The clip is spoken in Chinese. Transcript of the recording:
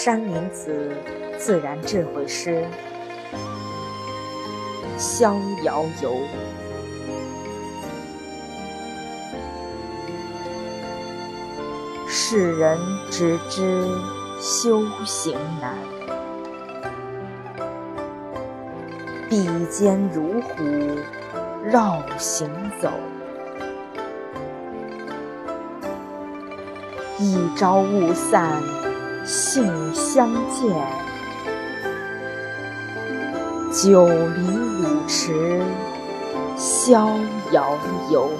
山林子自然智慧诗《逍遥游》。世人只知修行难，笔尖如虎绕行走。一朝雾散性相见，九龄五池逍遥游。